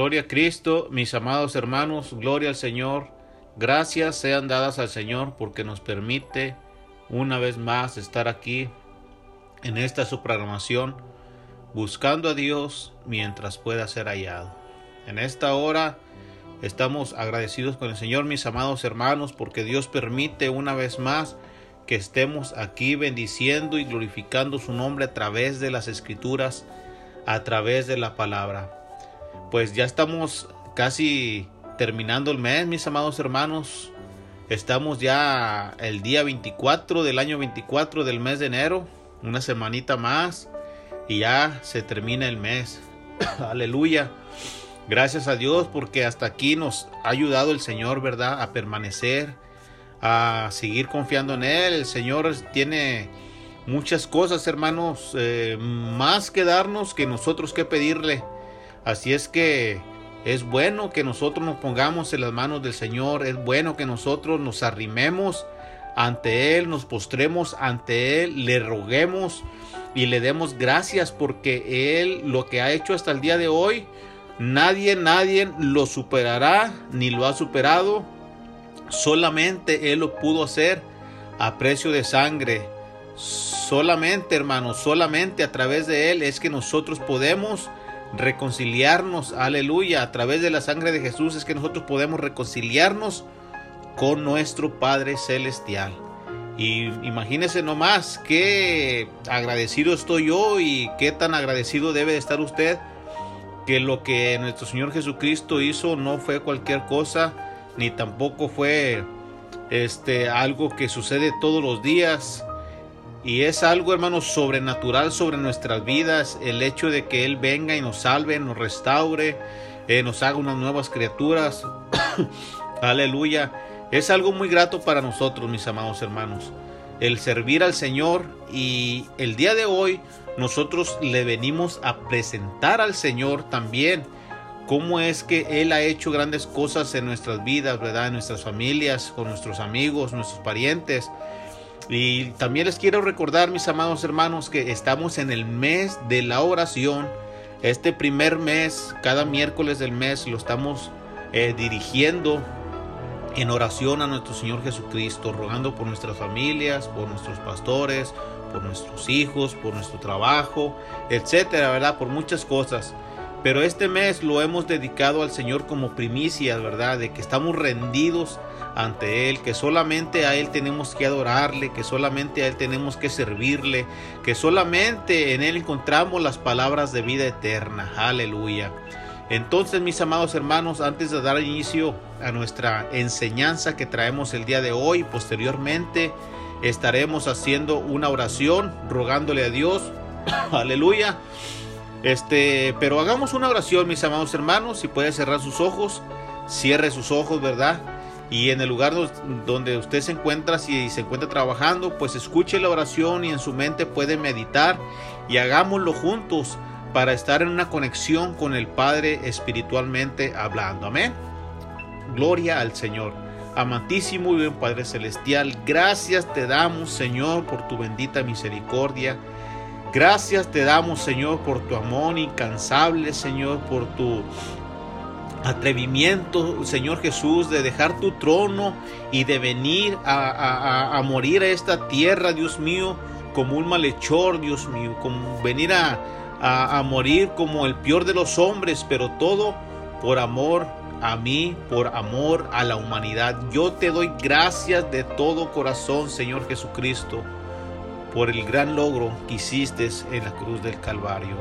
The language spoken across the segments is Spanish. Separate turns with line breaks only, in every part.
Gloria a Cristo, mis amados hermanos, gloria al Señor. Gracias sean dadas al Señor porque nos permite una vez más estar aquí en esta su programación buscando a Dios mientras pueda ser hallado. En esta hora estamos agradecidos con el Señor, mis amados hermanos, porque Dios permite una vez más que estemos aquí bendiciendo y glorificando su nombre a través de las escrituras, a través de la palabra pues ya estamos casi terminando el mes, mis amados hermanos. Estamos ya el día 24 del año 24 del mes de enero, una semanita más y ya se termina el mes. Aleluya. Gracias a Dios porque hasta aquí nos ha ayudado el Señor, ¿verdad? A permanecer, a seguir confiando en Él. El Señor tiene muchas cosas, hermanos, eh, más que darnos que nosotros que pedirle. Así es que es bueno que nosotros nos pongamos en las manos del Señor, es bueno que nosotros nos arrimemos ante Él, nos postremos ante Él, le roguemos y le demos gracias porque Él lo que ha hecho hasta el día de hoy, nadie, nadie lo superará ni lo ha superado. Solamente Él lo pudo hacer a precio de sangre. Solamente, hermanos, solamente a través de Él es que nosotros podemos reconciliarnos, aleluya, a través de la sangre de Jesús es que nosotros podemos reconciliarnos con nuestro Padre Celestial. Y imagínese nomás qué agradecido estoy yo y qué tan agradecido debe de estar usted que lo que nuestro Señor Jesucristo hizo no fue cualquier cosa, ni tampoco fue este algo que sucede todos los días. Y es algo, hermanos, sobrenatural sobre nuestras vidas, el hecho de que Él venga y nos salve, nos restaure, eh, nos haga unas nuevas criaturas. Aleluya. Es algo muy grato para nosotros, mis amados hermanos, el servir al Señor y el día de hoy nosotros le venimos a presentar al Señor también cómo es que Él ha hecho grandes cosas en nuestras vidas, ¿verdad? En nuestras familias, con nuestros amigos, nuestros parientes. Y también les quiero recordar, mis amados hermanos, que estamos en el mes de la oración. Este primer mes, cada miércoles del mes, lo estamos eh, dirigiendo en oración a nuestro Señor Jesucristo, rogando por nuestras familias, por nuestros pastores, por nuestros hijos, por nuestro trabajo, etcétera, ¿verdad? Por muchas cosas. Pero este mes lo hemos dedicado al Señor como primicia, ¿verdad? De que estamos rendidos ante Él, que solamente a Él tenemos que adorarle, que solamente a Él tenemos que servirle, que solamente en Él encontramos las palabras de vida eterna. Aleluya. Entonces, mis amados hermanos, antes de dar inicio a nuestra enseñanza que traemos el día de hoy, posteriormente estaremos haciendo una oración rogándole a Dios. Aleluya. Este, pero hagamos una oración, mis amados hermanos, si puede cerrar sus ojos, cierre sus ojos, ¿verdad? Y en el lugar donde usted se encuentra, si se encuentra trabajando, pues escuche la oración y en su mente puede meditar y hagámoslo juntos para estar en una conexión con el Padre espiritualmente hablando. Amén. Gloria al Señor. Amantísimo y buen Padre Celestial, gracias te damos, Señor, por tu bendita misericordia. Gracias te damos, Señor, por tu amor incansable, Señor, por tu atrevimiento, Señor Jesús, de dejar tu trono y de venir a, a morir a esta tierra, Dios mío, como un malhechor, Dios mío, como venir a, a, morir como el peor de los hombres, pero todo por amor a mí, por amor a la humanidad. Yo te doy gracias de todo corazón, Señor Jesucristo, por el gran logro que hiciste en la cruz del Calvario.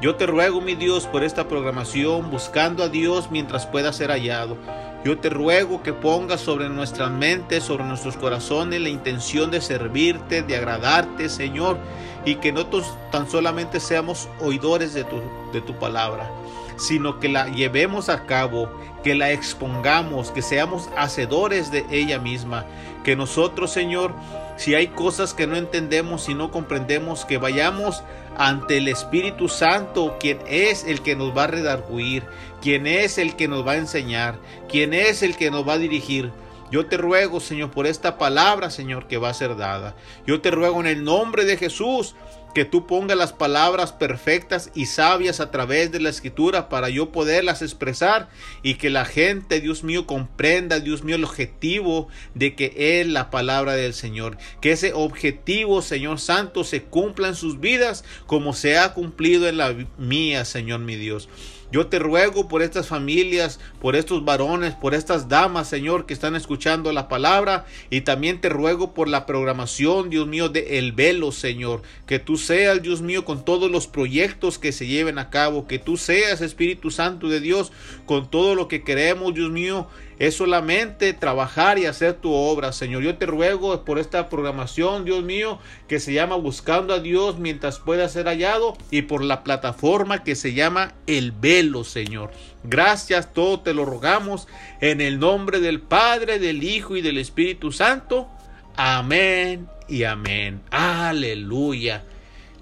Yo te ruego, mi Dios, por esta programación, buscando a Dios mientras pueda ser hallado. Yo te ruego que pongas sobre nuestras mentes, sobre nuestros corazones, la intención de servirte, de agradarte, Señor, y que no tan solamente seamos oidores de tu, de tu palabra, sino que la llevemos a cabo, que la expongamos, que seamos hacedores de ella misma, que nosotros, Señor, si hay cosas que no entendemos y no comprendemos, que vayamos ante el Espíritu Santo, quien es el que nos va a redarguir, quien es el que nos va a enseñar, quien es el que nos va a dirigir. Yo te ruego, Señor, por esta palabra, Señor, que va a ser dada. Yo te ruego en el nombre de Jesús que tú pongas las palabras perfectas y sabias a través de la escritura para yo poderlas expresar y que la gente, Dios mío, comprenda, Dios mío, el objetivo de que es la palabra del Señor. Que ese objetivo, Señor Santo, se cumpla en sus vidas como se ha cumplido en la mía, Señor mi Dios. Yo te ruego por estas familias, por estos varones, por estas damas, Señor, que están escuchando la palabra. Y también te ruego por la programación, Dios mío, de El Velo, Señor. Que tú seas, Dios mío, con todos los proyectos que se lleven a cabo. Que tú seas, Espíritu Santo de Dios, con todo lo que queremos, Dios mío es solamente trabajar y hacer tu obra, Señor. Yo te ruego por esta programación, Dios mío, que se llama Buscando a Dios mientras pueda ser hallado y por la plataforma que se llama El Velo, Señor. Gracias, todo te lo rogamos en el nombre del Padre, del Hijo y del Espíritu Santo. Amén y amén. Aleluya.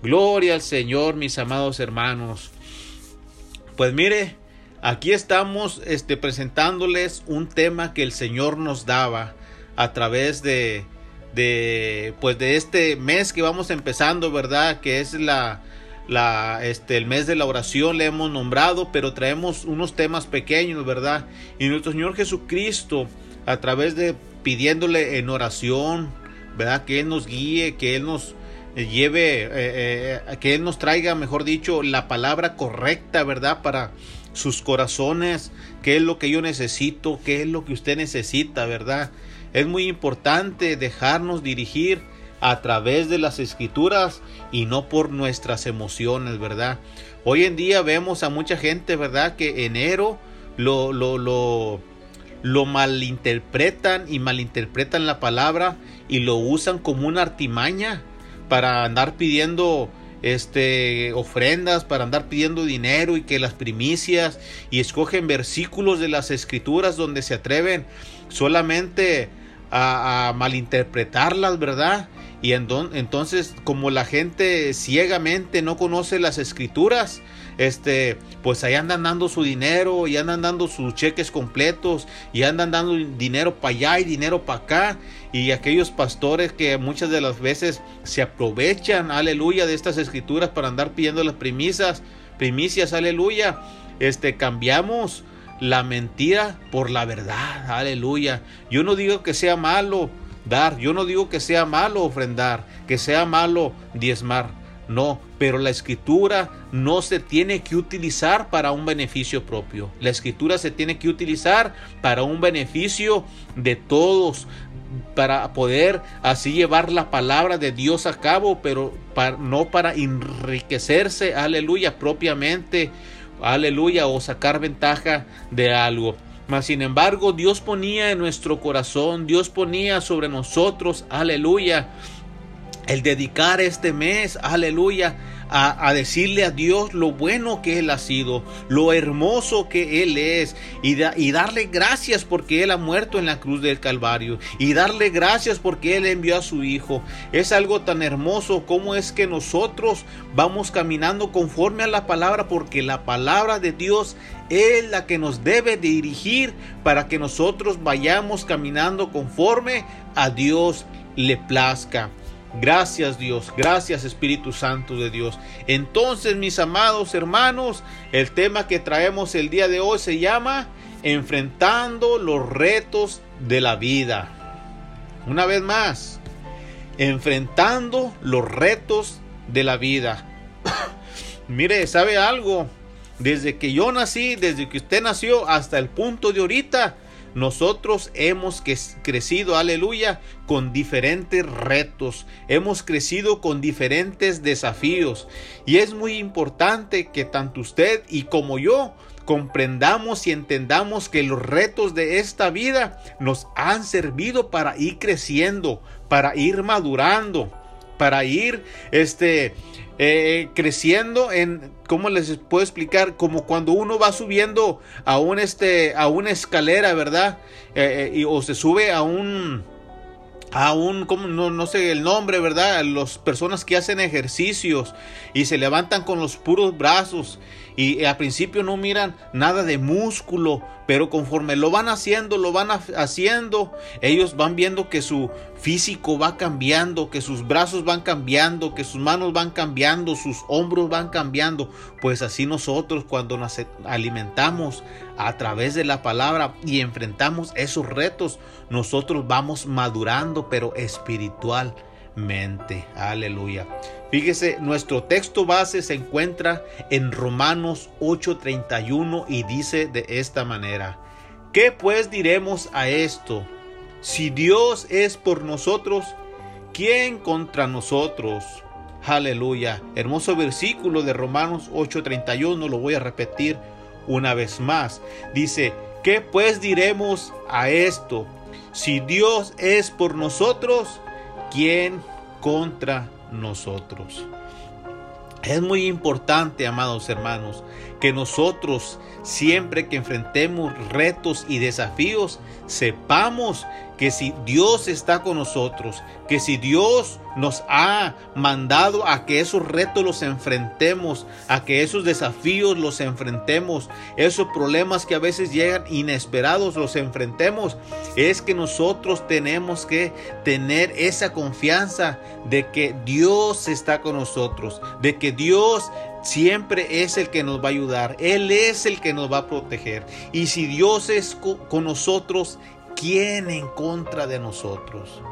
Gloria al Señor, mis amados hermanos. Pues mire, Aquí estamos este, presentándoles un tema que el Señor nos daba a través de, de, pues de este mes que vamos empezando, ¿verdad? Que es la, la, este, el mes de la oración, le hemos nombrado, pero traemos unos temas pequeños, ¿verdad? Y nuestro Señor Jesucristo, a través de pidiéndole en oración, ¿verdad? Que Él nos guíe, que Él nos lleve, eh, eh, que Él nos traiga, mejor dicho, la palabra correcta, ¿verdad? Para sus corazones, qué es lo que yo necesito, qué es lo que usted necesita, ¿verdad? Es muy importante dejarnos dirigir a través de las escrituras y no por nuestras emociones, ¿verdad? Hoy en día vemos a mucha gente, ¿verdad? Que enero lo, lo, lo, lo malinterpretan y malinterpretan la palabra y lo usan como una artimaña para andar pidiendo este ofrendas para andar pidiendo dinero y que las primicias y escogen versículos de las escrituras donde se atreven solamente a, malinterpretarlas, ¿verdad? Y entonces, como la gente ciegamente no conoce las escrituras, este, pues ahí andan dando su dinero y andan dando sus cheques completos y andan dando dinero para allá y dinero para acá. Y aquellos pastores que muchas de las veces se aprovechan, aleluya, de estas escrituras para andar pidiendo las primicias, primicias, aleluya. Este, cambiamos la mentira por la verdad, aleluya. Yo no digo que sea malo dar. Yo no digo que sea malo ofrendar, que sea malo diezmar. No, pero la escritura no se tiene que utilizar para un beneficio propio. La escritura se tiene que utilizar para un beneficio de todos, para poder así llevar la palabra de Dios a cabo, pero no para enriquecerse, aleluya, propiamente, aleluya, o sacar ventaja de algo. Mas sin embargo, Dios ponía en nuestro corazón, Dios ponía sobre nosotros, aleluya, el dedicar este mes, aleluya, a, decirle a Dios lo bueno que Él ha sido, lo hermoso que Él es, y, y, darle gracias porque Él ha muerto en la cruz del Calvario, y darle gracias porque Él envió a su Hijo. Es algo tan hermoso como es que nosotros vamos caminando conforme a la palabra, porque la palabra de Dios es la que nos debe dirigir para que nosotros vayamos caminando conforme a Dios le plazca. Gracias Dios, gracias Espíritu Santo de Dios. Entonces mis amados hermanos, el tema que traemos el día de hoy se llama Enfrentando los retos de la vida. Una vez más, enfrentando los retos de la vida. Mire, ¿sabe algo? Desde que yo nací, desde que usted nació hasta el punto de ahorita, nosotros hemos crecido, aleluya, con diferentes retos, hemos crecido con diferentes desafíos. Y es muy importante que tanto usted y como yo comprendamos y entendamos que los retos de esta vida nos han servido para ir creciendo, para ir madurando, para ir este eh, creciendo en, ¿cómo les puedo explicar? Como cuando uno va subiendo a un este, a una escalera, ¿verdad? Eh, eh, y, o se sube a un, a un, como no, no sé el nombre, ¿verdad? Las personas que hacen ejercicios y se levantan con los puros brazos y al principio no miran nada de músculo, pero conforme lo van haciendo, lo van haciendo, ellos van viendo que su físico va cambiando, que sus brazos van cambiando, que sus manos van cambiando, sus hombros van cambiando. Pues así nosotros cuando nos alimentamos a través de la palabra y enfrentamos esos retos, nosotros vamos madurando, pero espiritualmente. Aleluya. Fíjese, nuestro texto base se encuentra en Romanos 8:31 y dice de esta manera, ¿qué pues diremos a esto? Si Dios es por nosotros, ¿quién contra nosotros? Aleluya. Hermoso versículo de Romanos 8:31, lo voy a repetir una vez más. Dice, ¿qué pues diremos a esto? Si Dios es por nosotros, ¿quién contra nosotros? Es muy importante, amados hermanos, que nosotros siempre que enfrentemos retos y desafíos, sepamos que si Dios está con nosotros, que si Dios nos ha mandado a que esos retos los enfrentemos, a que esos desafíos los enfrentemos, esos problemas que a veces llegan inesperados los enfrentemos, es que nosotros tenemos que tener esa confianza de que Dios está con nosotros, de que Dios siempre es el que nos va a ayudar, Él es el que nos va a proteger. Y si Dios es con nosotros, ¿quién en contra de nosotros?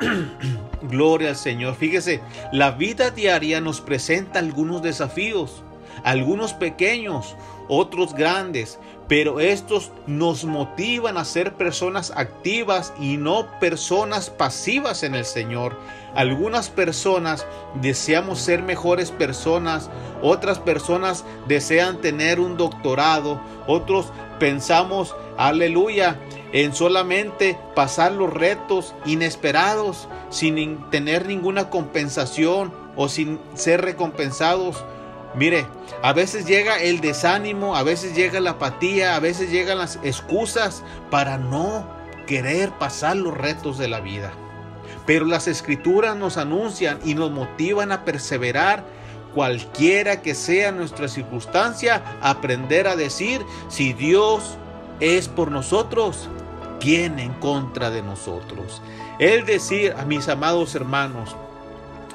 Gloria al Señor. Fíjese, la vida diaria nos presenta algunos desafíos. algunos pequeños, otros grandes, pero estos nos motivan a ser personas activas y no personas pasivas en el Señor. Algunas personas deseamos ser mejores personas, otras personas desean tener un doctorado, otros pensamos, aleluya, en solamente pasar los retos inesperados sin tener ninguna compensación o sin ser recompensados. Mire, a veces llega el desánimo, a veces llega la apatía, a veces llegan las excusas para no querer pasar los retos de la vida. Pero las escrituras nos anuncian y nos motivan a perseverar cualquiera que sea nuestra circunstancia, aprender a decir, si Dios es por nosotros, ¿quién en contra de nosotros? El decir a mis amados hermanos,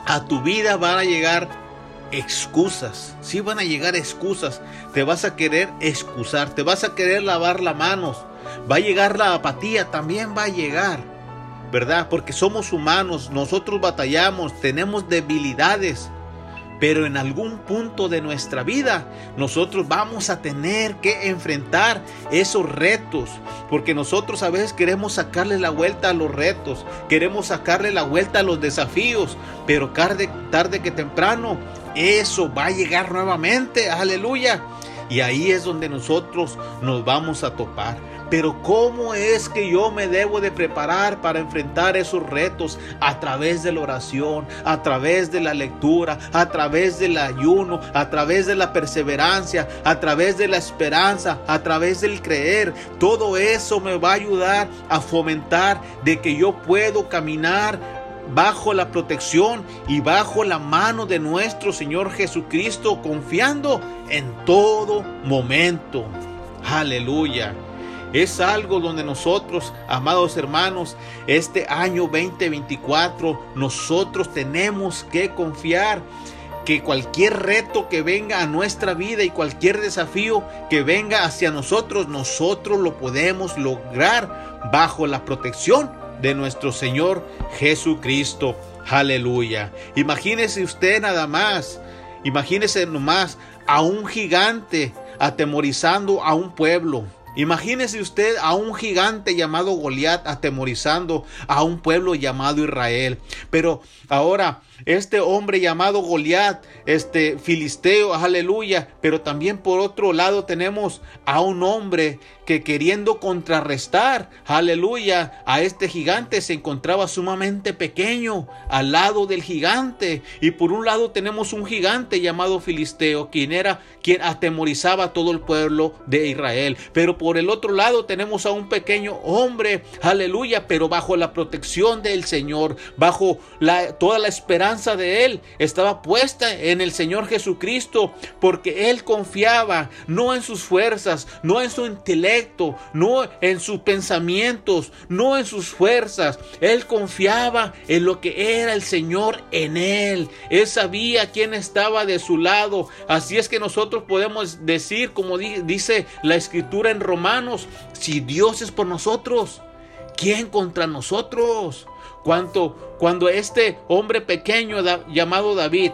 a tu vida van a llegar excusas, sí van a llegar excusas, te vas a querer excusar, te vas a querer lavar las manos, va a llegar la apatía, también va a llegar, ¿verdad? Porque somos humanos, nosotros batallamos, tenemos debilidades, pero en algún punto de nuestra vida nosotros vamos a tener que enfrentar esos retos, porque nosotros a veces queremos sacarle la vuelta a los retos, queremos sacarle la vuelta a los desafíos, pero tarde, tarde que temprano eso va a llegar nuevamente, aleluya. Y ahí es donde nosotros nos vamos a topar. Pero ¿cómo es que yo me debo de preparar para enfrentar esos retos a través de la oración, a través de la lectura, a través del ayuno, a través de la perseverancia, a través de la esperanza, a través del creer? Todo eso me va a ayudar a fomentar de que yo puedo caminar bajo la protección y bajo la mano de nuestro Señor Jesucristo, confiando en todo momento. Aleluya. Es algo donde nosotros, amados hermanos, este año 2024, nosotros tenemos que confiar que cualquier reto que venga a nuestra vida y cualquier desafío que venga hacia nosotros, nosotros lo podemos lograr bajo la protección de nuestro Señor Jesucristo. Aleluya. Imagínese usted nada más, imagínese nomás a un gigante atemorizando a un pueblo. Imagínese usted a un gigante llamado Goliat atemorizando a un pueblo llamado Israel. Pero ahora este hombre llamado Goliat, este filisteo, aleluya, pero también por otro lado tenemos a un hombre que queriendo contrarrestar, aleluya, a este gigante se encontraba sumamente pequeño al lado del gigante. Y por un lado tenemos un gigante llamado filisteo, quien era quien atemorizaba a todo el pueblo de Israel. Pero por el otro lado tenemos a un pequeño hombre, aleluya, pero bajo la protección del Señor, bajo la, toda la esperanza de él estaba puesta en el Señor Jesucristo porque él confiaba no en sus fuerzas, no en su intelecto, no en sus pensamientos, no en sus fuerzas. Él confiaba en lo que era el Señor en él. Él sabía quién estaba de su lado. Así es que nosotros podemos decir, como dice la escritura en Romanos, si Dios es por nosotros, ¿quién contra nosotros? Cuando este hombre pequeño llamado David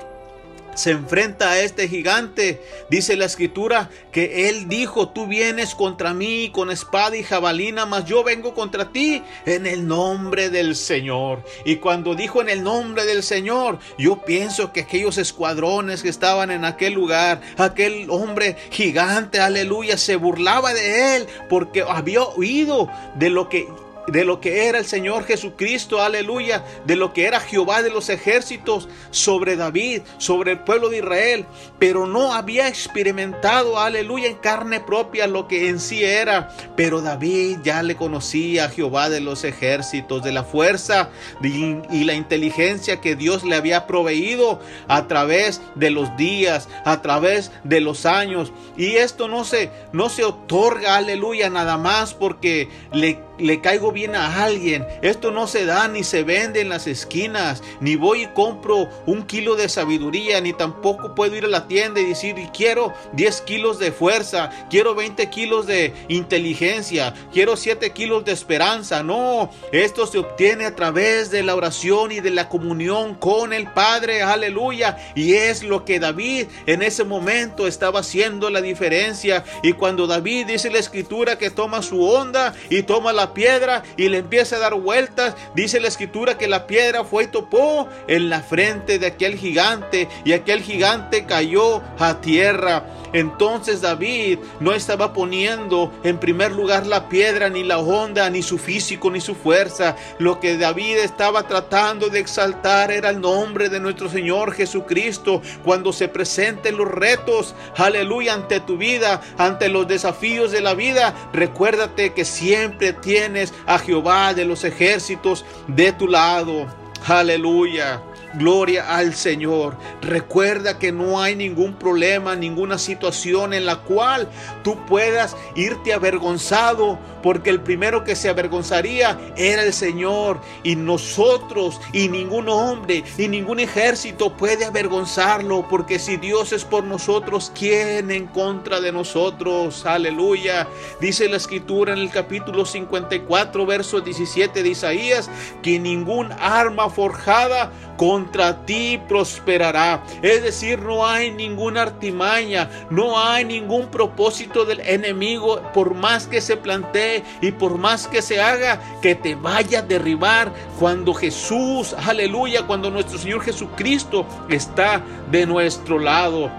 se enfrenta a este gigante, dice la escritura que él dijo, tú vienes contra mí con espada y jabalina, mas yo vengo contra ti en el nombre del Señor. Y cuando dijo en el nombre del Señor, yo pienso que aquellos escuadrones que estaban en aquel lugar, aquel hombre gigante, aleluya, se burlaba de él porque había oído de lo que de lo que era el Señor Jesucristo, aleluya, de lo que era Jehová de los ejércitos sobre David, sobre el pueblo de Israel, pero no había experimentado, aleluya, en carne propia lo que en sí era, pero David ya le conocía a Jehová de los ejércitos, de la fuerza y la inteligencia que Dios le había proveído a través de los días, a través de los años, y esto no se no se otorga, aleluya, nada más porque le le caigo viene a alguien. Esto no se da ni se vende en las esquinas. Ni voy y compro un kilo de sabiduría, ni tampoco puedo ir a la tienda y decir, quiero 10 kilos de fuerza, quiero 20 kilos de inteligencia, quiero 7 kilos de esperanza. No, esto se obtiene a través de la oración y de la comunión con el Padre. Aleluya. Y es lo que David en ese momento estaba haciendo la diferencia. Y cuando David dice la escritura que toma su onda y toma la piedra y le empieza a dar vueltas, dice la escritura que la piedra fue y topó en la frente de aquel gigante y aquel gigante cayó a tierra. Entonces David no estaba poniendo en primer lugar la piedra, ni la onda, ni su físico, ni su fuerza. Lo que David estaba tratando de exaltar era el nombre de nuestro Señor Jesucristo. Cuando se presenten los retos, aleluya, ante tu vida, ante los desafíos de la vida, recuérdate que siempre a Jehová de los ejércitos de tu lado. Aleluya. Gloria al Señor. Recuerda que no hay ningún problema, ninguna situación en la cual tú puedas irte avergonzado, porque el primero que se avergonzaría era el Señor. Y nosotros, y ningún hombre, y ningún ejército puede avergonzarlo, porque si Dios es por nosotros, ¿quién en contra de nosotros? Aleluya. Dice la escritura en el capítulo 54, verso 17 de Isaías, que ningún arma forjada contra ti prosperará. Es decir, no hay ninguna artimaña, no hay ningún propósito del enemigo, por más que se plantee y por más que se haga, que te vaya a derribar cuando Jesús, aleluya, cuando nuestro Señor Jesucristo está de nuestro lado.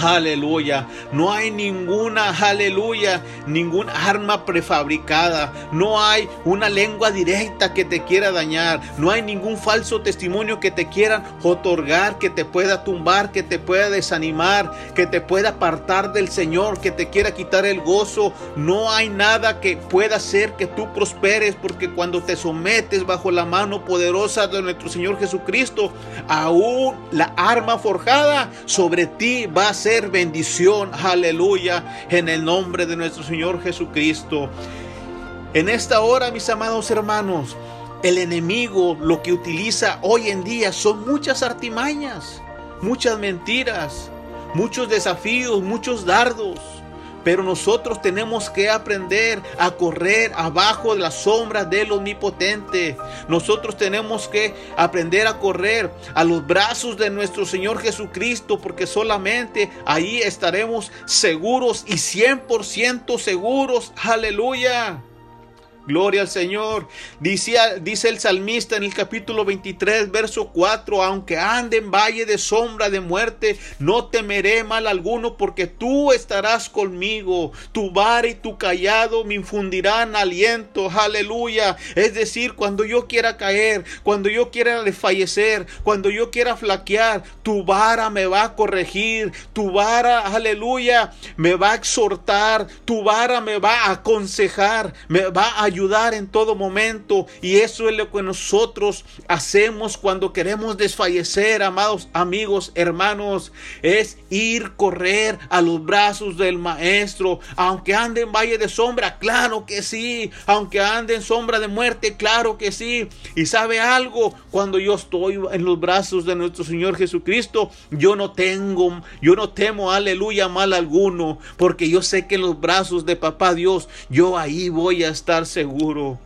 Aleluya. No hay ninguna, aleluya, ningún arma prefabricada. No hay una lengua directa que te quiera dañar. No hay ningún falso testimonio que te quieran otorgar, que te pueda tumbar, que te pueda desanimar, que te pueda apartar del Señor, que te quiera quitar el gozo. No hay nada que pueda hacer que tú prosperes, porque cuando te sometes bajo la mano poderosa de nuestro Señor Jesucristo, aún la arma forjada sobre ti va a ser bendición, aleluya, en el nombre de nuestro Señor Jesucristo. En esta hora, mis amados hermanos, el enemigo lo que utiliza hoy en día son muchas artimañas, muchas mentiras, muchos desafíos, muchos dardos. Pero nosotros tenemos que aprender a correr abajo de las sombras del omnipotente. Nosotros tenemos que aprender a correr a los brazos de nuestro Señor Jesucristo, porque solamente ahí estaremos seguros y 100% seguros. Aleluya. Gloria al Señor. Dice, dice, el salmista en el capítulo 23, verso 4, aunque ande en valle de sombra de muerte, no temeré mal alguno porque tú estarás conmigo. Tu vara y tu callado me infundirán aliento. Aleluya. Es decir, cuando yo quiera caer, cuando yo quiera desfallecer, cuando yo quiera flaquear, tu vara me va a corregir. Tu vara, aleluya, me va a exhortar. Tu vara me va a aconsejar, me va a ayudar en todo momento. Y eso es lo que nosotros hacemos cuando queremos desfallecer, amados amigos, hermanos. Es ir, correr a los brazos del Maestro. Aunque ande en valle de sombra, claro que sí. Aunque ande en sombra de muerte, claro que sí. Y sabe algo, cuando yo estoy en los brazos de nuestro Señor Jesucristo, yo no tengo, yo no temo, aleluya, mal alguno. Porque yo sé que en los brazos de papá Dios, yo ahí voy a estar seguro seguro.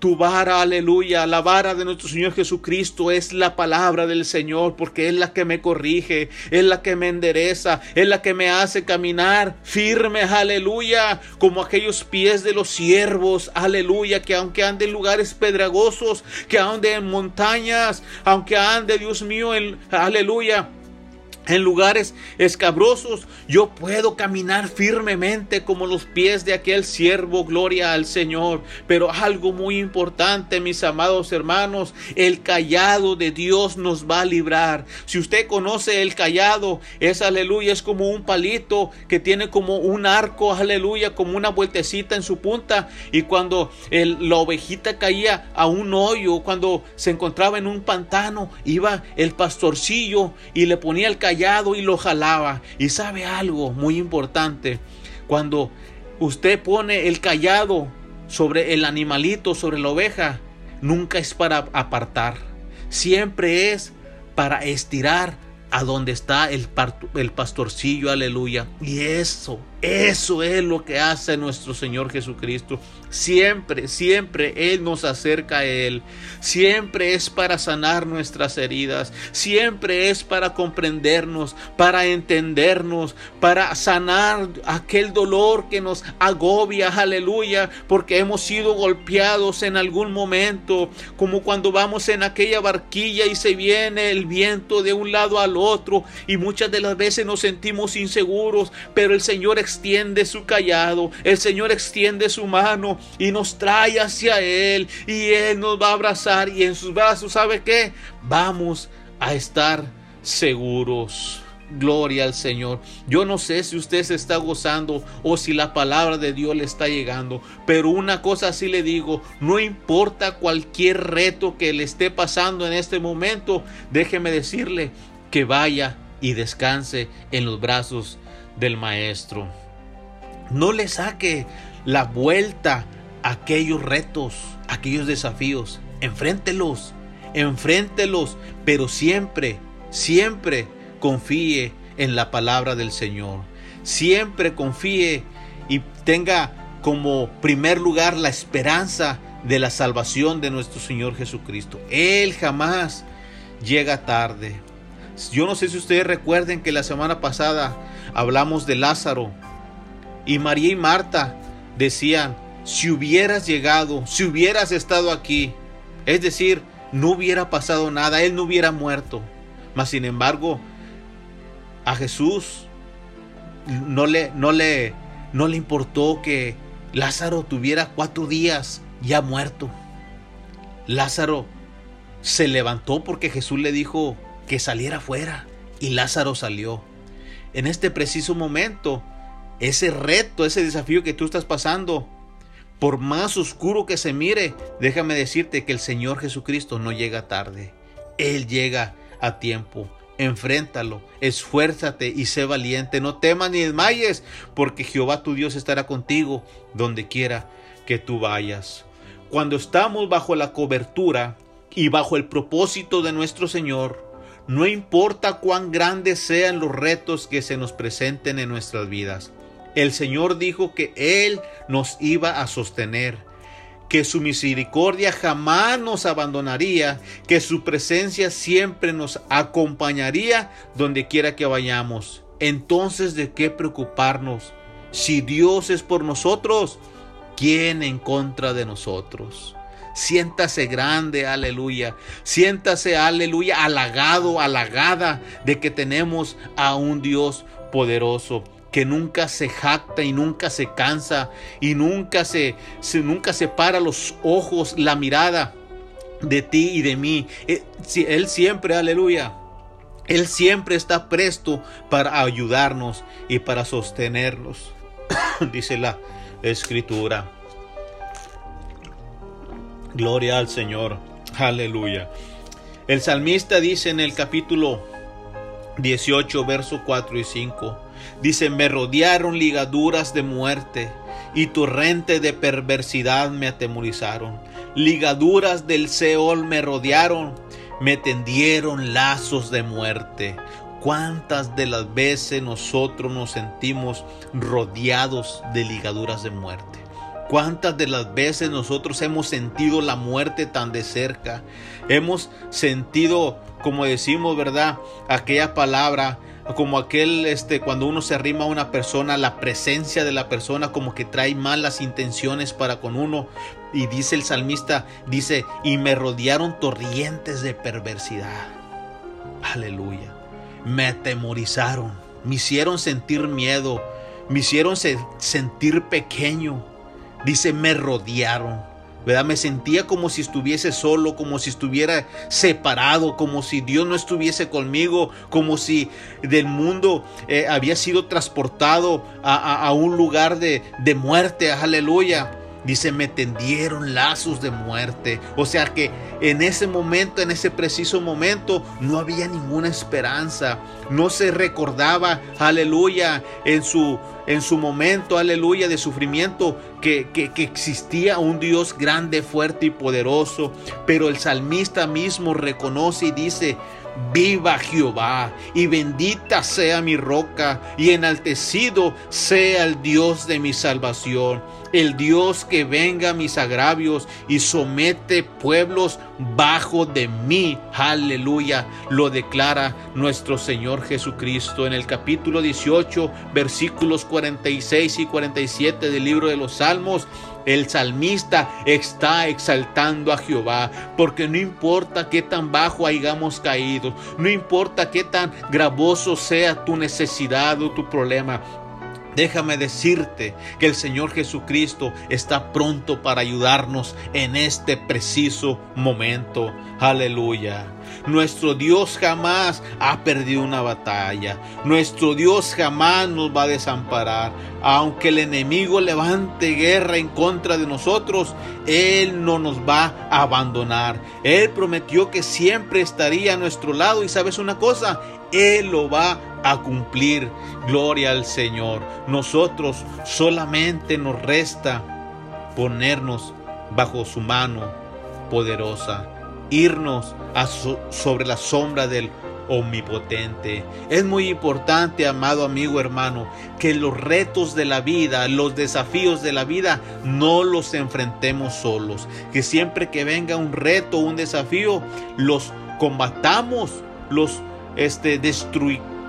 Tu vara, aleluya, la vara de nuestro Señor Jesucristo es la palabra del Señor porque es la que me corrige, es la que me endereza, es la que me hace caminar firme, aleluya, como aquellos pies de los siervos, aleluya, que aunque ande en lugares pedragosos, que ande en montañas, aunque ande, Dios mío, en, aleluya, en lugares escabrosos, yo puedo caminar firmemente como los pies de aquel siervo, gloria al Señor. Pero algo muy importante, mis amados hermanos, el callado de Dios nos va a librar. Si usted conoce el callado, es aleluya, es como un palito que tiene como un arco, aleluya, como una vueltecita en su punta. Y cuando el, la ovejita caía a un hoyo, cuando se encontraba en un pantano, iba el pastorcillo y le ponía el callado y lo jalaba. Y sabe algo muy importante, cuando usted pone el callado sobre el animalito, sobre la oveja, nunca es para apartar, siempre es para estirar a donde está el, el pastorcillo, aleluya. Y eso, eso es lo que hace nuestro Señor Jesucristo. Siempre, siempre Él nos acerca a Él. Siempre es para sanar nuestras heridas. Siempre es para comprendernos, para entendernos, para sanar aquel dolor que nos agobia, aleluya, porque hemos sido golpeados en algún momento, como cuando vamos en aquella barquilla y se viene el viento de un lado al otro y muchas de las veces nos sentimos inseguros, pero el Señor extiende su callado, el Señor extiende su mano y nos trae hacia Él y Él nos va a abrazar y en sus brazos, ¿sabe qué? Vamos a estar seguros. Gloria al Señor. Yo no sé si usted se está gozando o si la palabra de Dios le está llegando, pero una cosa sí le digo, no importa cualquier reto que le esté pasando en este momento, déjeme decirle que vaya y descanse en los brazos del Maestro. No le saque la vuelta aquellos retos, aquellos desafíos. Enfréntelos, enfréntelos, pero siempre, siempre confíe en la palabra del Señor. Siempre confíe y tenga como primer lugar la esperanza de la salvación de nuestro Señor Jesucristo. Él jamás llega tarde. Yo no sé si ustedes recuerden que la semana pasada hablamos de Lázaro y María y Marta decían, si hubieras llegado, si hubieras estado aquí, es decir, no hubiera pasado nada, él no hubiera muerto. Mas sin embargo, a Jesús no le, no le, no le importó que Lázaro tuviera cuatro días ya muerto. Lázaro se levantó porque Jesús le dijo que saliera fuera y Lázaro salió. En este preciso momento, ese reto, ese desafío que tú estás pasando, por más oscuro que se mire, déjame decirte que el Señor Jesucristo no llega tarde. Él llega a tiempo. Enfréntalo, esfuérzate y sé valiente. No temas ni desmayes, porque Jehová tu Dios estará contigo donde quiera que tú vayas. Cuando estamos bajo la cobertura y bajo el propósito de nuestro Señor, no importa cuán grandes sean los retos que se nos presenten en nuestras vidas. El Señor dijo que Él nos iba a sostener, que su misericordia jamás nos abandonaría, que su presencia siempre nos acompañaría donde quiera que vayamos. Entonces, ¿de qué preocuparnos? Si Dios es por nosotros, ¿quién en contra de nosotros? Siéntase grande, aleluya. Siéntase, aleluya, halagado, halagada de que tenemos a un Dios poderoso que nunca se jacta y nunca se cansa y nunca se, nunca se para los ojos, la mirada de ti y de mí. Eh, él siempre, aleluya. Él siempre está presto para ayudarnos y para sostenernos, dice la escritura. Gloria al Señor. Aleluya. El salmista dice en el capítulo 18, verso 4 y 5. Dice, me rodearon ligaduras de muerte y torrente de perversidad me atemorizaron. Ligaduras del Seol me rodearon, me tendieron lazos de muerte. ¿Cuántas de las veces nosotros nos sentimos rodeados de ligaduras de muerte? ¿Cuántas de las veces nosotros hemos sentido la muerte tan de cerca? Hemos sentido, como decimos, ¿verdad? Aquella palabra, como aquel, este, cuando uno se arrima a una persona, la presencia de la persona como que trae malas intenciones para con uno. Y dice el salmista, dice, y me rodearon torrientes de perversidad. Aleluya. Me atemorizaron, me hicieron sentir miedo, me hicieron sentir pequeño Dice, me rodearon. Me sentía como si estuviese solo, como si estuviera separado, como si Dios no estuviese conmigo, como si del mundo eh, había sido transportado a, un lugar de, de muerte, aleluya. Dice, me tendieron lazos de muerte. O sea que en ese momento, en ese preciso momento, no había ninguna esperanza. No se recordaba, aleluya, en su, en su momento, aleluya, de sufrimiento, que, que, que, existía un Dios grande, fuerte y poderoso, pero el salmista mismo reconoce y dice, Viva Jehová y bendita sea mi roca y enaltecido sea el Dios de mi salvación, el Dios que venga mis agravios y somete pueblos bajo de mí. Aleluya, lo declara nuestro Señor Jesucristo en el capítulo 18, versículos 46 y 47 del libro de los Salmos. El salmista está exaltando a Jehová, porque no importa qué tan bajo hayamos caído, no importa qué tan gravoso sea tu necesidad o tu problema, Déjame decirte que el Señor Jesucristo está pronto para ayudarnos en este preciso momento. Aleluya. Nuestro Dios jamás ha perdido una batalla. Nuestro Dios jamás nos va a desamparar. Aunque el enemigo levante guerra en contra de nosotros, Él no nos va a abandonar. Él prometió que siempre estaría a nuestro lado. Y sabes una cosa, Él lo va a cumplir. Gloria al Señor. Nosotros solamente nos resta ponernos bajo su mano poderosa irnos sobre la sombra del omnipotente. Es muy importante, amado amigo hermano, que los retos de la vida, los desafíos de la vida, no los enfrentemos solos. Que siempre que venga un reto, un desafío, los combatamos, los este,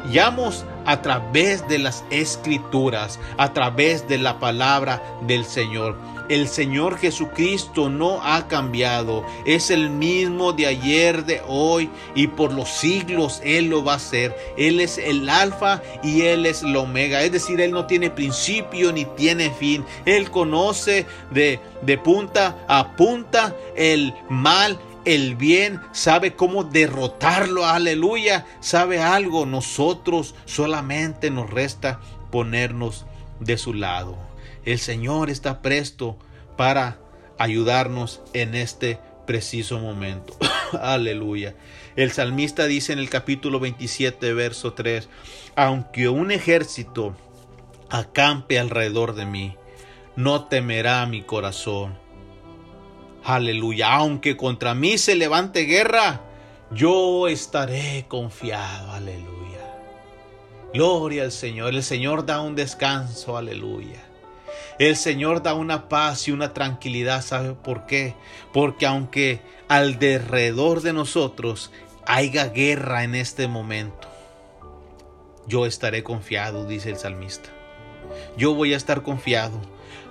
destruyamos a través de las escrituras, a través de la palabra del Señor. El Señor Jesucristo no ha cambiado. Es el mismo de ayer, de hoy y por los siglos Él lo va a hacer. Él es el alfa y Él es el omega. Es decir, Él no tiene principio ni tiene fin. Él conoce de, de punta a punta el mal el bien, sabe cómo derrotarlo, aleluya, sabe algo, nosotros solamente nos resta ponernos de su lado. El Señor está presto para ayudarnos en este preciso momento. Aleluya. El salmista dice en el capítulo 27, verso 3, aunque un ejército acampe alrededor de mí, no temerá mi corazón. Aleluya. Aunque contra mí se levante guerra, yo estaré confiado. Aleluya. Gloria al Señor. El Señor da un descanso. Aleluya. El Señor da una paz y una tranquilidad. ¿Sabe por qué? Porque aunque alrededor de nosotros haya guerra en este momento, yo estaré confiado, dice el salmista. Yo voy a estar confiado,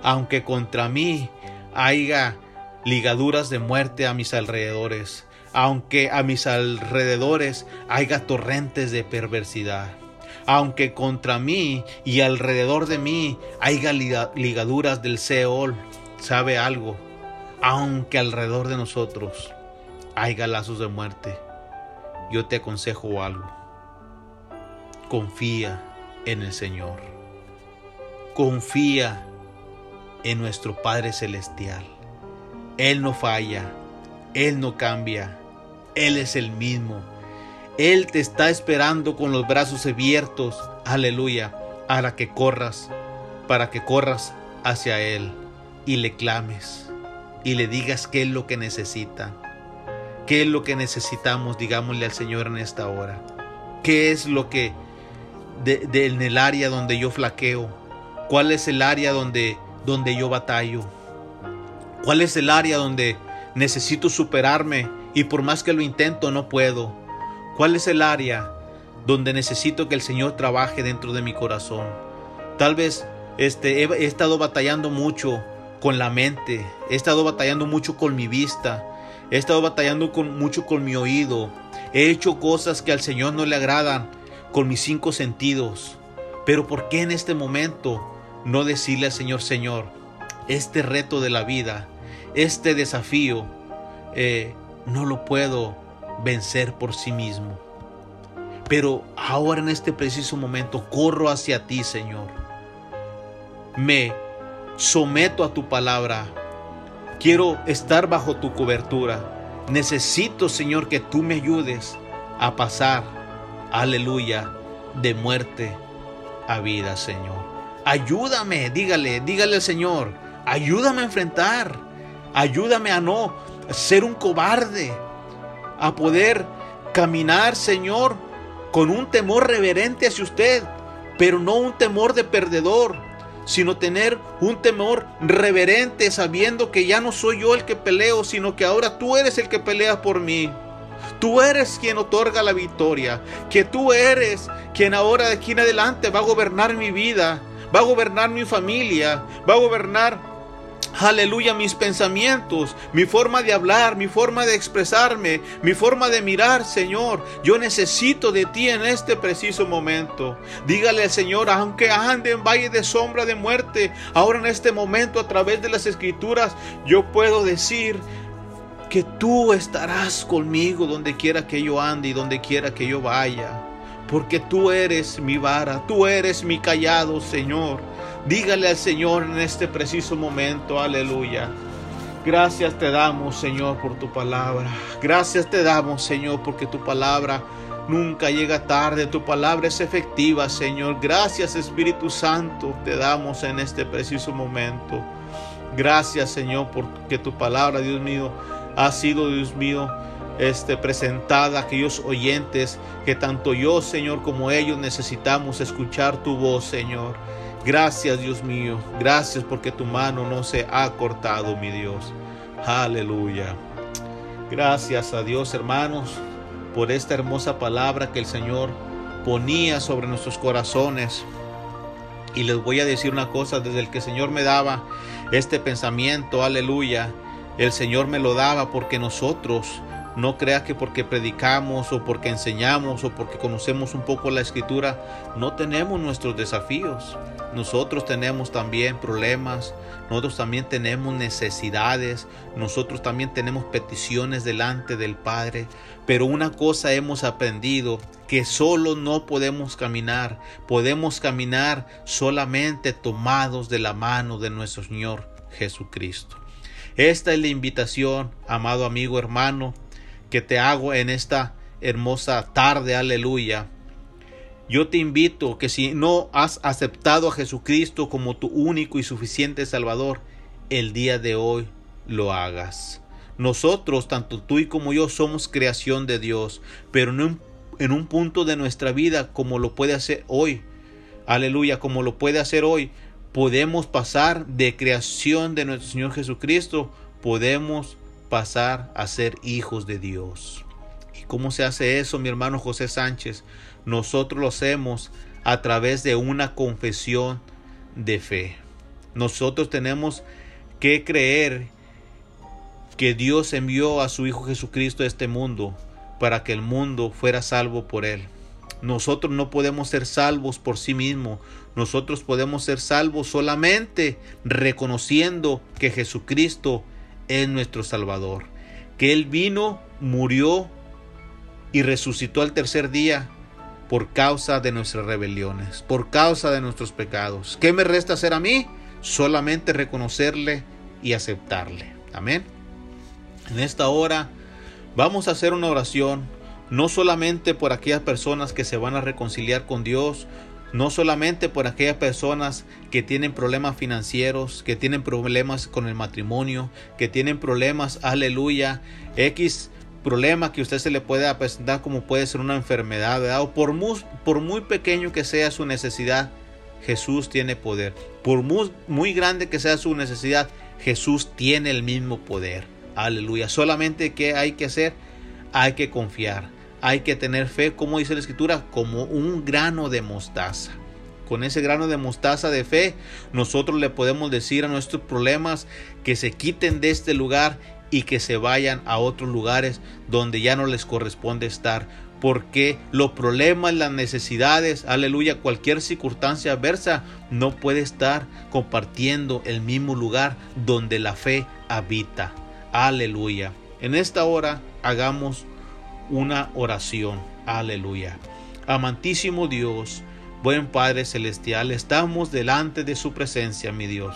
aunque contra mí haya ligaduras de muerte a mis alrededores, aunque a mis alrededores haya torrentes de perversidad aunque contra mí y alrededor de mí haya ligaduras del Seol, sabe algo, aunque alrededor de nosotros haya lazos de muerte, yo te aconsejo algo. Confía en el Señor. Confía en nuestro Padre Celestial. Él no falla, Él no cambia, Él es el mismo. Él te está esperando con los brazos abiertos, aleluya, para que corras, para que corras hacia Él y le clames y le digas qué es lo que necesita, qué es lo que necesitamos, digámosle al Señor en esta hora, qué es lo que de, en el área donde yo flaqueo, cuál es el área donde, donde yo batallo, cuál es el área donde necesito superarme y por más que lo intento no puedo. ¿Cuál es el área donde necesito que el Señor trabaje dentro de mi corazón? Tal vez este, he, estado batallando mucho con la mente, he estado batallando mucho con mi vista, he estado batallando mucho con mi oído, he hecho cosas que al Señor no le agradan con mis cinco sentidos. Pero ¿por qué en este momento no decirle al Señor, Señor, este reto de la vida, este desafío, eh, no lo puedo vencer por sí mismo. Pero ahora en este preciso momento corro hacia ti, Señor. Me someto a tu palabra. Quiero estar bajo tu cobertura. Necesito, Señor, que tú me ayudes a pasar, aleluya, de muerte a vida, Señor. Ayúdame, dígale, dígale al Señor, ayúdame a enfrentar, ayúdame a no ser un cobarde, a poder caminar, Señor, con un temor reverente hacia usted, pero no un temor de perdedor, sino tener un temor reverente sabiendo que ya no soy yo el que peleo, sino que ahora tú eres el que pelea por mí. Tú eres quien otorga la victoria, que tú eres quien ahora de aquí en adelante va a gobernar mi vida, va a gobernar mi familia, va a gobernar aleluya, mis pensamientos, mi forma de hablar, mi forma de expresarme, mi forma de mirar, Señor. Yo necesito de ti en este preciso momento. Dígale al Señor, aunque ande en valle de sombra de muerte, ahora en este momento a través de las escrituras, yo puedo decir que tú estarás conmigo donde quiera que yo ande y donde quiera que yo vaya. Porque tú eres mi vara, tú eres mi callado, Señor. Dígale al Señor en este preciso momento, aleluya. Gracias te damos, Señor, por tu palabra. Gracias te damos, Señor, porque tu palabra nunca llega tarde. Tu palabra es efectiva, Señor. Gracias, Espíritu Santo, te damos en este preciso momento. Gracias, Señor, porque tu palabra, Dios mío, ha sido, Dios mío, este, presentada a aquellos oyentes que tanto yo, Señor, como ellos necesitamos escuchar tu voz, Señor. Gracias Dios mío, gracias porque tu mano no se ha cortado, mi Dios. Aleluya. Gracias a Dios, hermanos, por esta hermosa palabra que el Señor ponía sobre nuestros corazones. Y les voy a decir una cosa, desde el que el Señor me daba este pensamiento, aleluya, el Señor me lo daba porque nosotros no crea que porque predicamos o porque enseñamos o porque conocemos un poco la escritura, no tenemos nuestros desafíos. Nosotros tenemos también problemas, nosotros también tenemos necesidades, nosotros también tenemos peticiones delante del Padre. Pero una cosa hemos aprendido, que solo no podemos caminar, podemos caminar solamente tomados de la mano de nuestro Señor Jesucristo. Esta es la invitación, amado amigo hermano, que te hago en esta hermosa tarde, aleluya. Yo te invito que si no has aceptado a Jesucristo como tu único y suficiente Salvador, el día de hoy lo hagas. Nosotros, tanto tú y como yo, somos creación de Dios, pero no en un punto de nuestra vida como lo puede hacer hoy. Aleluya, como lo puede hacer hoy. Podemos pasar de creación de nuestro Señor Jesucristo, podemos pasar a ser hijos de Dios. ¿Y cómo se hace eso, mi hermano José Sánchez? Nosotros lo hacemos a través de una confesión de fe. Nosotros tenemos que creer que Dios envió a su Hijo Jesucristo a este mundo para que el mundo fuera salvo por él. Nosotros no podemos ser salvos por sí mismos. Nosotros podemos ser salvos solamente reconociendo que Jesucristo es nuestro Salvador, que Él vino, murió y resucitó al tercer día por causa de nuestras rebeliones, por causa de nuestros pecados. ¿Qué me resta hacer a mí? Solamente reconocerle y aceptarle. Amén. En esta hora vamos a hacer una oración, no solamente por aquellas personas que se van a reconciliar con Dios, no solamente por aquellas personas que tienen problemas financieros, que tienen problemas con el matrimonio, que tienen problemas, aleluya, X problema que usted se le puede presentar como puede ser una enfermedad, ¿verdad? o por muy, pequeño que sea su necesidad, Jesús tiene poder. Por muy, muy grande que sea su necesidad, Jesús tiene el mismo poder. Aleluya. Solamente que hay que hacer, hay que confiar hay que tener fe, como dice la escritura, como un grano de mostaza. Con ese grano de mostaza de fe, nosotros le podemos decir a nuestros problemas que se quiten de este lugar y que se vayan a otros lugares donde ya no les corresponde estar. Porque los problemas, las necesidades, aleluya, cualquier circunstancia adversa no puede estar compartiendo el mismo lugar donde la fe habita. Aleluya. En esta hora hagamos una oración. Aleluya. Amantísimo Dios, buen Padre Celestial, estamos delante de su presencia, mi Dios.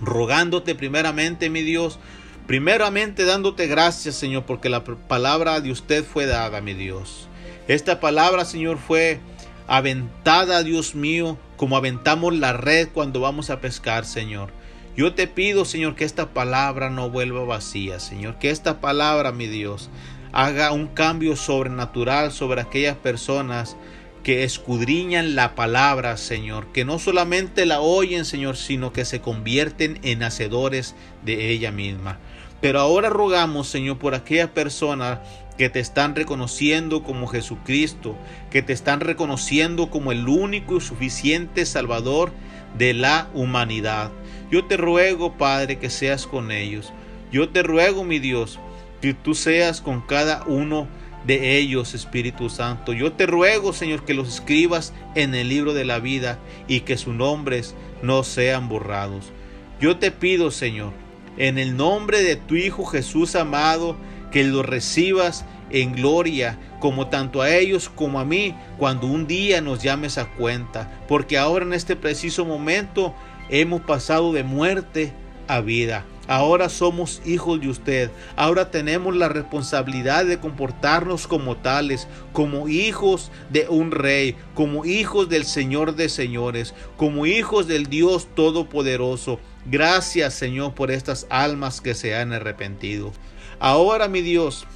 Rogándote primeramente, mi Dios, primeramente dándote gracias, Señor, porque la palabra de usted fue dada, mi Dios. Esta palabra, Señor, fue aventada, Dios mío, como aventamos la red cuando vamos a pescar, Señor. Yo te pido, Señor, que esta palabra no vuelva vacía, Señor, que esta palabra, mi Dios, haga un cambio sobrenatural sobre aquellas personas que escudriñan la palabra, Señor, que no solamente la oyen, Señor, sino que se convierten en hacedores de ella misma. Pero ahora rogamos, Señor, por aquellas personas que te están reconociendo como Jesucristo, que te están reconociendo como el único y suficiente Salvador de la humanidad. Yo te ruego, Padre, que seas con ellos. Yo te ruego, mi Dios, que tú seas con cada uno de ellos, Espíritu Santo. Yo te ruego, Señor, que los escribas en el libro de la vida y que sus nombres no sean borrados. Yo te pido, Señor, en el nombre de tu Hijo Jesús amado, que los recibas en gloria, como tanto a ellos como a mí, cuando un día nos llames a cuenta, porque ahora en este preciso momento hemos pasado de muerte a vida. Ahora somos hijos de usted. Ahora tenemos la responsabilidad de comportarnos como tales, como hijos de un rey, como hijos del Señor de señores, como hijos del Dios Todopoderoso. Gracias Señor por estas almas que se han arrepentido. Ahora mi Dios,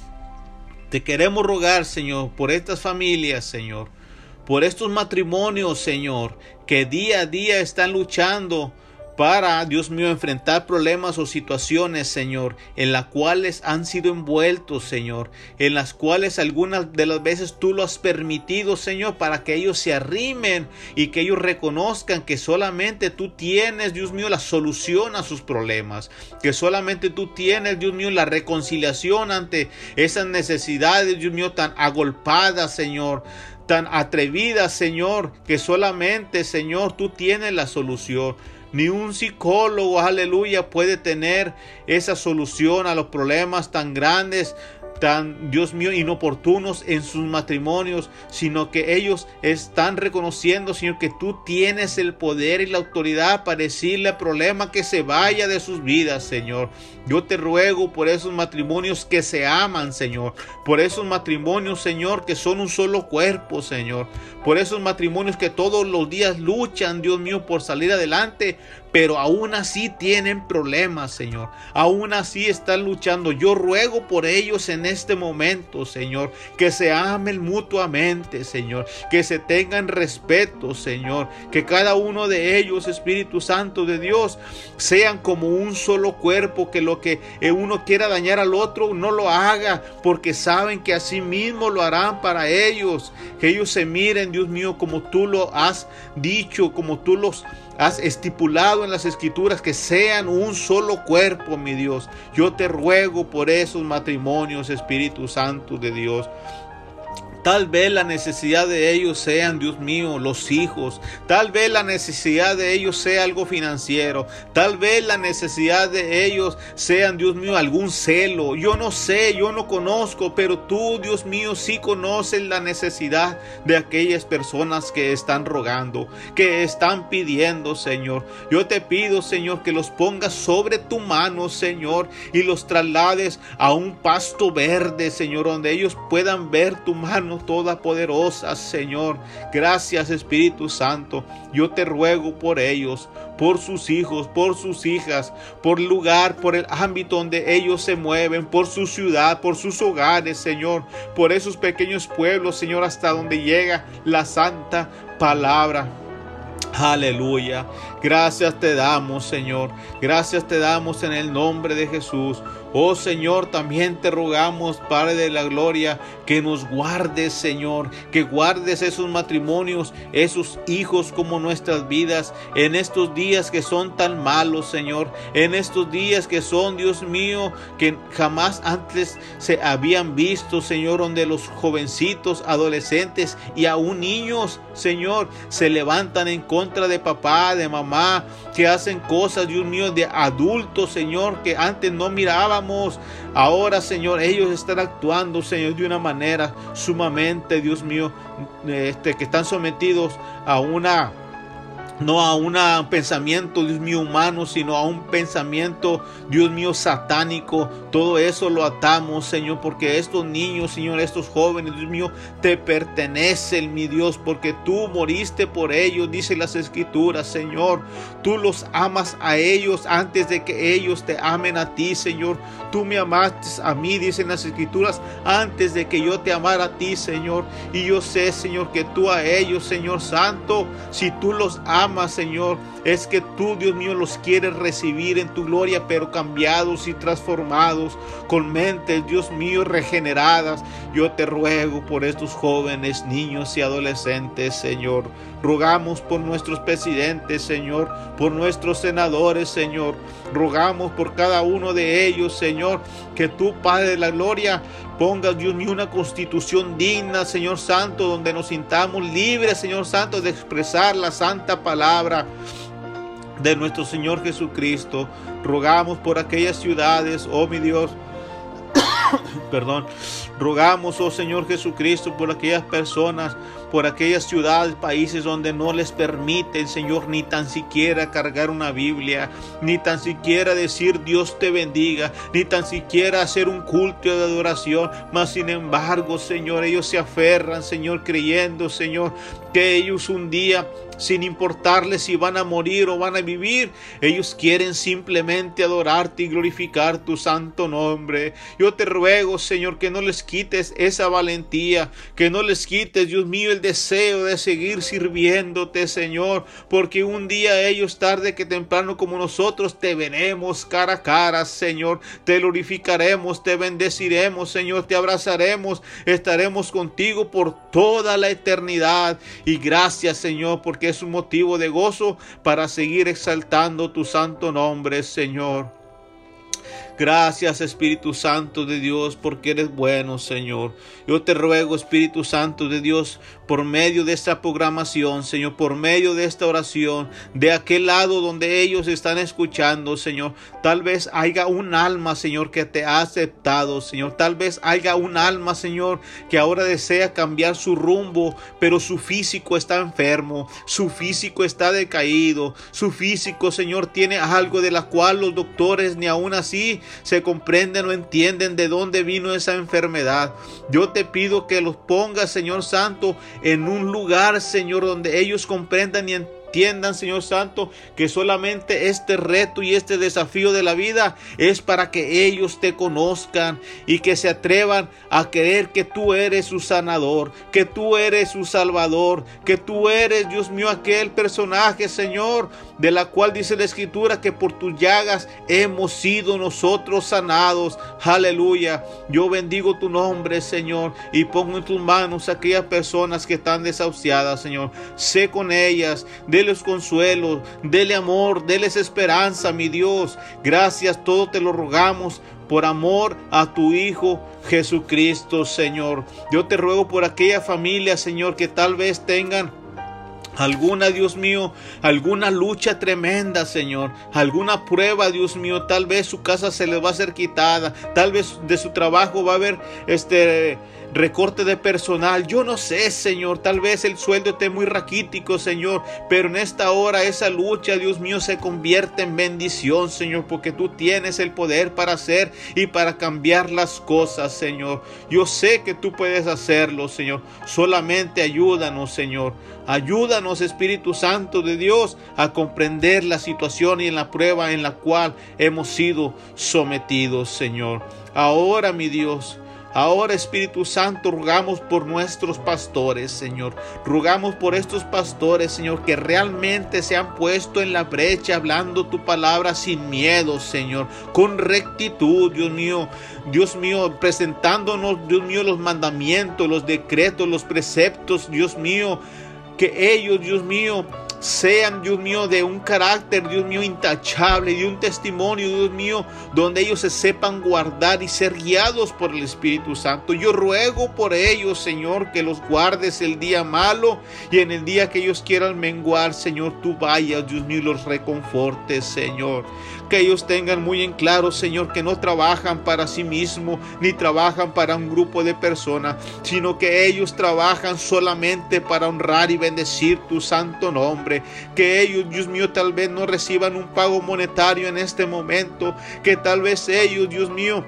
te queremos rogar Señor por estas familias Señor, por estos matrimonios Señor, que día a día están luchando para, Dios mío, enfrentar problemas o situaciones, Señor, en las cuales han sido envueltos, Señor, en las cuales algunas de las veces tú lo has permitido, Señor, para que ellos se arrimen y que ellos reconozcan que solamente tú tienes, Dios mío, la solución a sus problemas, que solamente tú tienes, Dios mío, la reconciliación ante esas necesidades, Dios mío, tan agolpadas, Señor tan atrevidas, Señor, que solamente, Señor, tú tienes la solución. Ni un psicólogo, aleluya, puede tener esa solución a los problemas tan grandes, tan, Dios mío, inoportunos en sus matrimonios, sino que ellos están reconociendo, Señor, que tú tienes el poder y la autoridad para decirle al problema que se vaya de sus vidas, Señor. Yo te ruego por esos matrimonios que se aman, Señor, por esos matrimonios, Señor, que son un solo cuerpo, Señor, por esos matrimonios que todos los días luchan, Dios mío, por salir adelante, pero aún así tienen problemas, Señor. Aún así están luchando. Yo ruego por ellos en este momento, Señor, que se amen mutuamente, Señor, que se tengan respeto, Señor, que cada uno de ellos, Espíritu Santo de Dios, sean como un solo cuerpo, que lo que uno quiera dañar al otro no lo haga, porque saben que así mismo lo harán para ellos, que ellos se miren, Dios mío, como tú lo has dicho, como tú los has estipulado en las escrituras que sean un solo cuerpo, mi Dios. Yo te ruego por esos matrimonios, Espíritu Santo de Dios. Tal vez la necesidad de ellos sean, Dios mío, los hijos. Tal vez la necesidad de ellos sea algo financiero. Tal vez la necesidad de ellos sean, Dios mío, algún celo. Yo no sé, yo no conozco, pero tú, Dios mío, sí conoces la necesidad de aquellas personas que están rogando, que están pidiendo, Señor. Yo te pido, Señor, que los pongas sobre tu mano, Señor, y los traslades a un pasto verde, Señor, donde ellos puedan ver tu mano toda poderosa, Señor. Gracias, Espíritu Santo. Yo te ruego por ellos, por sus hijos, por sus hijas, por el lugar, por el ámbito donde ellos se mueven, por su ciudad, por sus hogares, Señor, por esos pequeños pueblos, Señor, hasta donde llega la santa palabra. Aleluya. Gracias te damos, Señor. Gracias te damos en el nombre de Jesús. Oh Señor, también te rogamos, Padre de la Gloria, que nos guardes, Señor, que guardes esos matrimonios, esos hijos como nuestras vidas, en estos días que son tan malos, Señor, en estos días que son, Dios mío, que jamás antes se habían visto, Señor, donde los jovencitos, adolescentes y aún niños, Señor, se levantan en contra de papá, de mamá, que hacen cosas, Dios mío, de adultos, Señor, que antes no mirábamos. Ahora, Señor, ellos están actuando, Señor, de una manera sumamente, Dios mío, este, que están sometidos a una no a un pensamiento, Dios mío, humano, sino a un pensamiento, Dios mío, satánico. Todo eso lo atamos, Señor, porque estos niños, Señor, estos jóvenes, Dios mío, te pertenecen, mi Dios, porque tú moriste por ellos, dice las escrituras, Señor. Tú los amas a ellos antes de que ellos te amen a ti, Señor. Tú me amaste a mí, dicen las escrituras, antes de que yo te amara a ti, Señor. Y yo sé, Señor, que tú a ellos, Señor Santo, si tú los amas, Señor, es que tú, Dios mío, los quieres recibir en tu gloria, pero cambiados y transformados, con mentes, Dios mío, regeneradas. Yo te ruego por estos jóvenes, niños y adolescentes, Señor. Rogamos por nuestros presidentes, Señor, por nuestros senadores, Señor. Rogamos por cada uno de ellos, Señor, que tú, Padre de la Gloria, pongas, Dios mío, una constitución digna, Señor Santo, donde nos sintamos libres, Señor Santo, de expresar la santa palabra de nuestro Señor Jesucristo. Rogamos por aquellas ciudades, oh mi Dios, perdón, rogamos, oh Señor Jesucristo, por aquellas personas, por aquellas ciudades, países donde no les permiten, Señor, ni tan siquiera cargar una Biblia, ni tan siquiera decir Dios te bendiga, ni tan siquiera hacer un culto de adoración. Mas sin embargo, Señor, ellos se aferran, Señor, creyendo, Señor, que ellos un día sin importarles si van a morir o van a vivir. Ellos quieren simplemente adorarte y glorificar tu santo nombre. Yo te ruego, Señor, que no les quites esa valentía, que no les quites, Dios mío, el deseo de seguir sirviéndote, Señor, porque un día ellos tarde que temprano como nosotros te veremos cara a cara, Señor. Te glorificaremos, te bendeciremos, Señor, te abrazaremos, estaremos contigo por toda la eternidad. Y gracias, Señor, porque es un motivo de gozo para seguir exaltando tu santo nombre, Señor. Gracias Espíritu Santo de Dios porque eres bueno Señor. Yo te ruego Espíritu Santo de Dios por medio de esta programación Señor, por medio de esta oración, de aquel lado donde ellos están escuchando Señor. Tal vez haya un alma Señor que te ha aceptado Señor. Tal vez haya un alma Señor que ahora desea cambiar su rumbo, pero su físico está enfermo, su físico está decaído, su físico Señor tiene algo de la cual los doctores ni aún así se comprenden o entienden de dónde vino esa enfermedad. Yo te pido que los pongas, Señor Santo, en un lugar, Señor, donde ellos comprendan y entiendan Señor Santo, que solamente este reto y este desafío de la vida es para que ellos te conozcan y que se atrevan a creer que tú eres su sanador, que tú eres su salvador, que tú eres, Dios mío, aquel personaje, Señor, de la cual dice la Escritura que por tus llagas hemos sido nosotros sanados. Aleluya. Yo bendigo tu nombre, Señor, y pongo en tus manos aquellas personas que están desahuciadas, Señor. Sé con ellas deles consuelo, dele amor, deles esperanza, mi Dios. Gracias, todo te lo rogamos por amor a tu Hijo Jesucristo, Señor. Yo te ruego por aquella familia, Señor, que tal vez tengan alguna, Dios mío, alguna lucha tremenda, Señor, alguna prueba, Dios mío, tal vez su casa se le va a ser quitada, tal vez de su trabajo va a haber este recorte de personal. Yo no sé, Señor, tal vez el sueldo esté muy raquítico, Señor, pero en esta hora esa lucha, Dios mío, se convierte en bendición, Señor, porque tú tienes el poder para hacer y para cambiar las cosas, Señor. Yo sé que tú puedes hacerlo, Señor. Solamente ayúdanos, Señor. Ayúdanos, Espíritu Santo de Dios, a comprender la situación y en la prueba en la cual hemos sido sometidos, Señor. Ahora, mi Dios, Ahora, Espíritu Santo, rogamos por nuestros pastores, Señor. Rogamos por estos pastores, Señor, que realmente se han puesto en la brecha hablando tu palabra sin miedo, Señor, con rectitud, Dios mío. Dios mío, presentándonos, Dios mío, los mandamientos, los decretos, los preceptos, Dios mío. Que ellos, Dios mío, sean, Dios mío, de un carácter, Dios mío, intachable, de un testimonio, Dios mío, donde ellos se sepan guardar y ser guiados por el Espíritu Santo. Yo ruego por ellos, Señor, que los guardes el día malo y en el día que ellos quieran menguar, Señor, tú vayas, Dios mío, los reconfortes, Señor. Que ellos tengan muy en claro, Señor, que no trabajan para sí mismos ni trabajan para un grupo de personas, sino que ellos trabajan solamente para honrar y bendecir tu santo nombre. Que ellos, Dios mío, tal vez no reciban un pago monetario en este momento. Que tal vez ellos, Dios mío,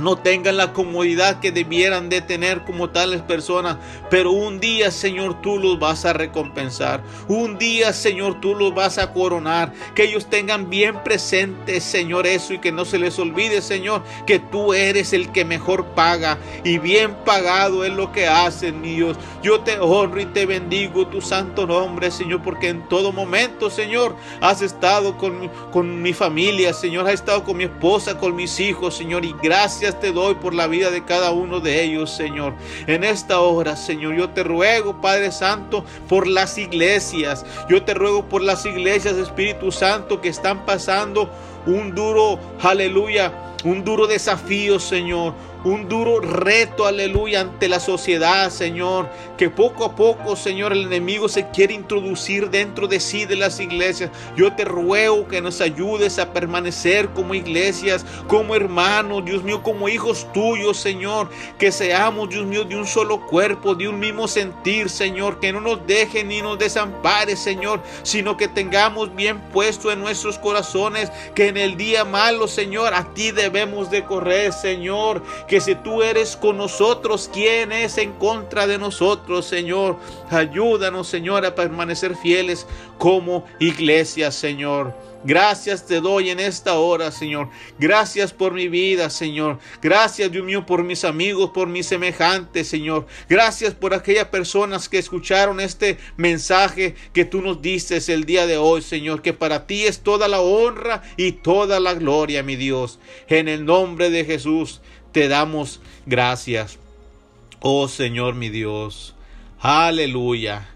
no tengan la comodidad que debieran de tener como tales personas, pero un día, Señor, tú los vas a recompensar. Un día, Señor, tú los vas a coronar. Que ellos tengan bien presente, Señor, eso y que no se les olvide, Señor, que tú eres el que mejor paga y bien pagado es lo que haces, mi Dios. Yo te honro y te bendigo tu santo nombre, Señor, porque en todo momento, Señor, has estado con con mi familia, Señor, has estado con mi esposa, con mis hijos, Señor, y te doy por la vida de cada uno de ellos, Señor. En esta hora, Señor, yo te ruego, Padre Santo, por las iglesias. Yo te ruego por las iglesias, Espíritu Santo, que están pasando un duro, aleluya, un duro desafío, Señor un duro reto, aleluya, ante la sociedad, Señor, que poco a poco, Señor, el enemigo se quiere introducir dentro de sí de las iglesias. Yo te ruego que nos ayudes a permanecer como iglesias, como hermanos, Dios mío, como hijos tuyos, Señor, que seamos, Dios mío, de un solo cuerpo, de un mismo sentir, Señor, que no nos deje ni nos desampare, Señor, sino que tengamos bien puesto en nuestros corazones que en el día malo, Señor, a ti debemos de correr, Señor que si tú eres con nosotros, ¿quién es en contra de nosotros, Señor? Ayúdanos, Señor, a permanecer fieles como iglesia, Señor. Gracias te doy en esta hora, Señor. Gracias por mi vida, Señor. Gracias, Dios mío, por mis amigos, por mis semejantes, Señor. Gracias por aquellas personas que escucharon este mensaje que tú nos dices el día de hoy, Señor. Que para ti es toda la honra y toda la gloria, mi Dios. En el nombre de Jesús te damos gracias. Oh Señor mi Dios. Aleluya.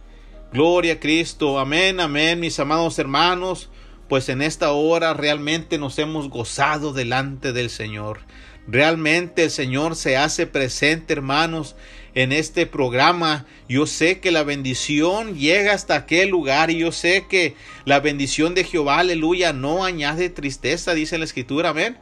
Gloria a Cristo. Amén, amén, mis amados hermanos. Pues en esta hora realmente nos hemos gozado delante del Señor. Realmente el Señor se hace presente, hermanos, en este programa. Yo sé que la bendición llega hasta aquel lugar y yo sé que la bendición de Jehová, aleluya, no añade tristeza, dice la Escritura, amén.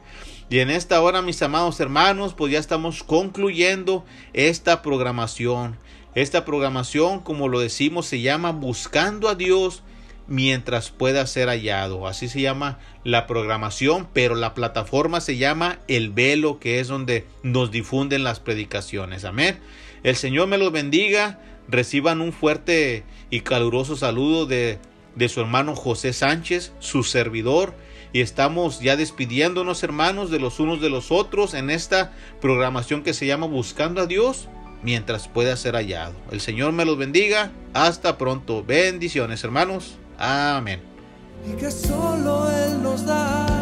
Y en esta hora, mis amados hermanos, pues ya estamos concluyendo esta programación. Esta programación, como lo decimos, se llama Buscando a Dios mientras pueda ser hallado. Así se llama la programación, pero la plataforma se llama El Velo, que es donde nos difunden las predicaciones. Amén. El Señor me los bendiga. Reciban un fuerte y caluroso saludo de, de su hermano José Sánchez, su servidor y estamos ya despidiéndonos hermanos de los unos de los otros en esta programación que se llama Buscando a Dios mientras pueda ser hallado. El Señor me los bendiga. Hasta pronto. Bendiciones hermanos. Amén.
Y que solo Él nos da